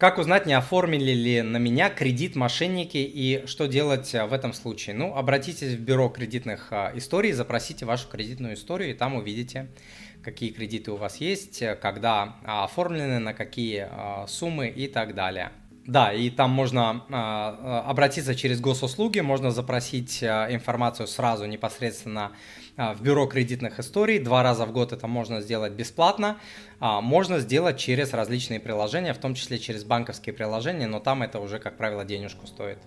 Как узнать, не оформили ли на меня кредит мошенники и что делать в этом случае? Ну, обратитесь в бюро кредитных историй, запросите вашу кредитную историю, и там увидите, какие кредиты у вас есть, когда оформлены, на какие суммы и так далее. Да, и там можно э, обратиться через госуслуги, можно запросить э, информацию сразу непосредственно э, в бюро кредитных историй. Два раза в год это можно сделать бесплатно. Э, можно сделать через различные приложения, в том числе через банковские приложения, но там это уже, как правило, денежку стоит.